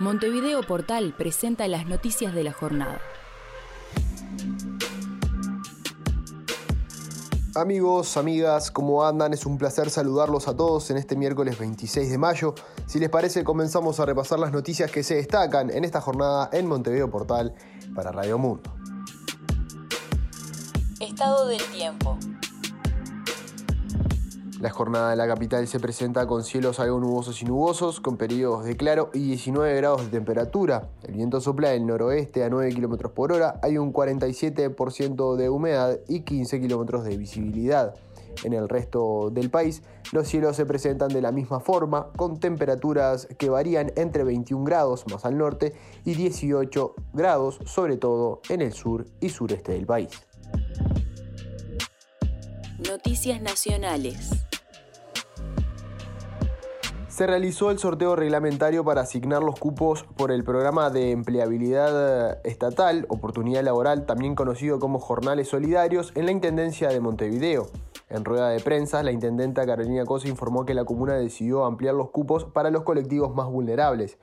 Montevideo Portal presenta las noticias de la jornada. Amigos, amigas, ¿cómo andan? Es un placer saludarlos a todos en este miércoles 26 de mayo. Si les parece, comenzamos a repasar las noticias que se destacan en esta jornada en Montevideo Portal para Radio Mundo. Estado del tiempo. La jornada en la capital se presenta con cielos algo nubosos y nubosos, con periodos de claro y 19 grados de temperatura. El viento sopla del noroeste a 9 km por hora, hay un 47% de humedad y 15 km de visibilidad. En el resto del país, los cielos se presentan de la misma forma, con temperaturas que varían entre 21 grados más al norte y 18 grados, sobre todo en el sur y sureste del país. Noticias nacionales se realizó el sorteo reglamentario para asignar los cupos por el programa de empleabilidad estatal, oportunidad laboral, también conocido como Jornales Solidarios, en la Intendencia de Montevideo. En rueda de prensa, la intendenta Carolina Cosa informó que la comuna decidió ampliar los cupos para los colectivos más vulnerables.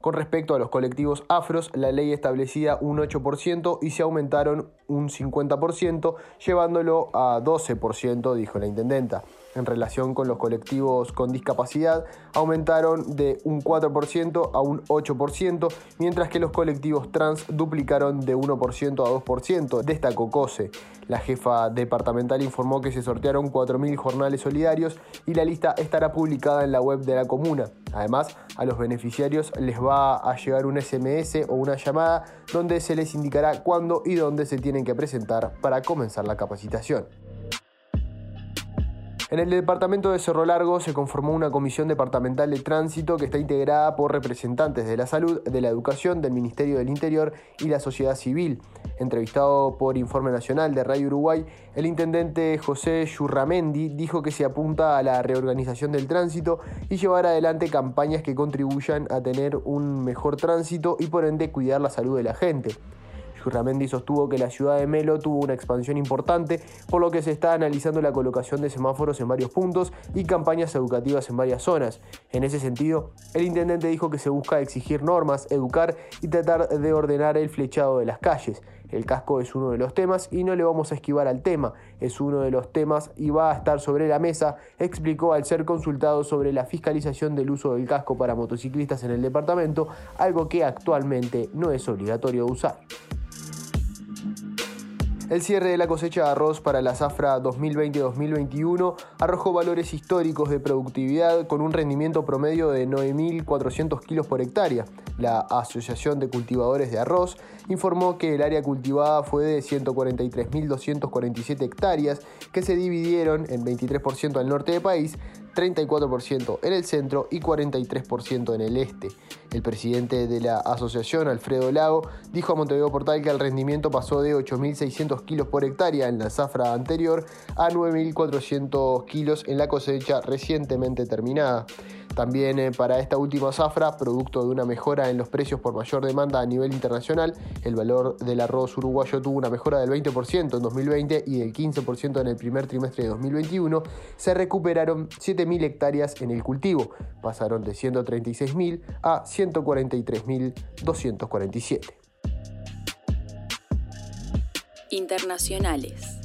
Con respecto a los colectivos afros, la ley establecía un 8% y se aumentaron un 50%, llevándolo a 12%, dijo la intendenta en relación con los colectivos con discapacidad aumentaron de un 4% a un 8%, mientras que los colectivos trans duplicaron de 1% a 2%, destacó COSE. La jefa departamental informó que se sortearon 4.000 jornales solidarios y la lista estará publicada en la web de la comuna. Además, a los beneficiarios les va a llegar un SMS o una llamada donde se les indicará cuándo y dónde se tienen que presentar para comenzar la capacitación. En el departamento de Cerro Largo se conformó una comisión departamental de tránsito que está integrada por representantes de la salud, de la educación, del Ministerio del Interior y la sociedad civil. Entrevistado por Informe Nacional de Radio Uruguay, el intendente José Yurramendi dijo que se apunta a la reorganización del tránsito y llevar adelante campañas que contribuyan a tener un mejor tránsito y por ende cuidar la salud de la gente. Churramendi sostuvo que la ciudad de Melo tuvo una expansión importante, por lo que se está analizando la colocación de semáforos en varios puntos y campañas educativas en varias zonas. En ese sentido, el intendente dijo que se busca exigir normas, educar y tratar de ordenar el flechado de las calles. El casco es uno de los temas y no le vamos a esquivar al tema, es uno de los temas y va a estar sobre la mesa, explicó al ser consultado sobre la fiscalización del uso del casco para motociclistas en el departamento, algo que actualmente no es obligatorio usar. El cierre de la cosecha de arroz para la zafra 2020-2021 arrojó valores históricos de productividad con un rendimiento promedio de 9.400 kilos por hectárea. La Asociación de Cultivadores de Arroz informó que el área cultivada fue de 143.247 hectáreas que se dividieron en 23% al norte del país, 34% en el centro y 43% en el este. El presidente de la asociación, Alfredo Lago, dijo a Montevideo Portal que el rendimiento pasó de 8.600 kilos por hectárea en la zafra anterior a 9.400 kilos en la cosecha recientemente terminada. También eh, para esta última zafra, producto de una mejora en los precios por mayor demanda a nivel internacional, el valor del arroz uruguayo tuvo una mejora del 20% en 2020 y del 15% en el primer trimestre de 2021. Se recuperaron 7.000 hectáreas en el cultivo, pasaron de 136.000 a 143.247. Internacionales.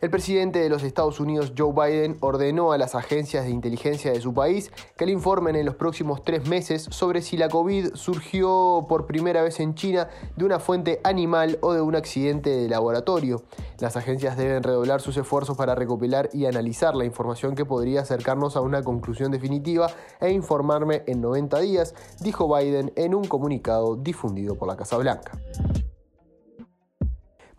El presidente de los Estados Unidos, Joe Biden, ordenó a las agencias de inteligencia de su país que le informen en los próximos tres meses sobre si la COVID surgió por primera vez en China de una fuente animal o de un accidente de laboratorio. Las agencias deben redoblar sus esfuerzos para recopilar y analizar la información que podría acercarnos a una conclusión definitiva e informarme en 90 días, dijo Biden en un comunicado difundido por la Casa Blanca.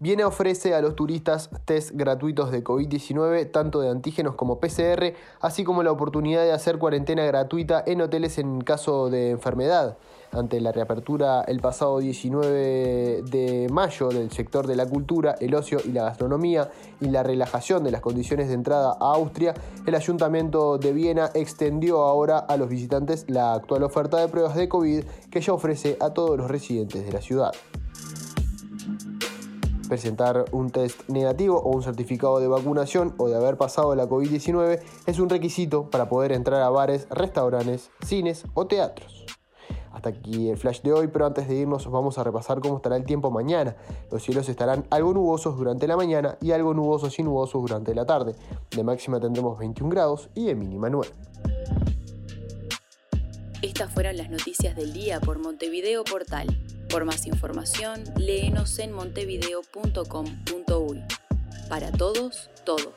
Viene ofrece a los turistas test gratuitos de COVID-19, tanto de antígenos como PCR, así como la oportunidad de hacer cuarentena gratuita en hoteles en caso de enfermedad. Ante la reapertura el pasado 19 de mayo del sector de la cultura, el ocio y la gastronomía y la relajación de las condiciones de entrada a Austria, el Ayuntamiento de Viena extendió ahora a los visitantes la actual oferta de pruebas de COVID que ya ofrece a todos los residentes de la ciudad. Presentar un test negativo o un certificado de vacunación o de haber pasado la COVID-19 es un requisito para poder entrar a bares, restaurantes, cines o teatros. Hasta aquí el flash de hoy, pero antes de irnos vamos a repasar cómo estará el tiempo mañana. Los cielos estarán algo nubosos durante la mañana y algo nubosos y nubosos durante la tarde. De máxima tendremos 21 grados y de mínima 9. Estas fueron las noticias del día por Montevideo Portal. Por más información, léenos en montevideo.com.uy. Para todos, todo.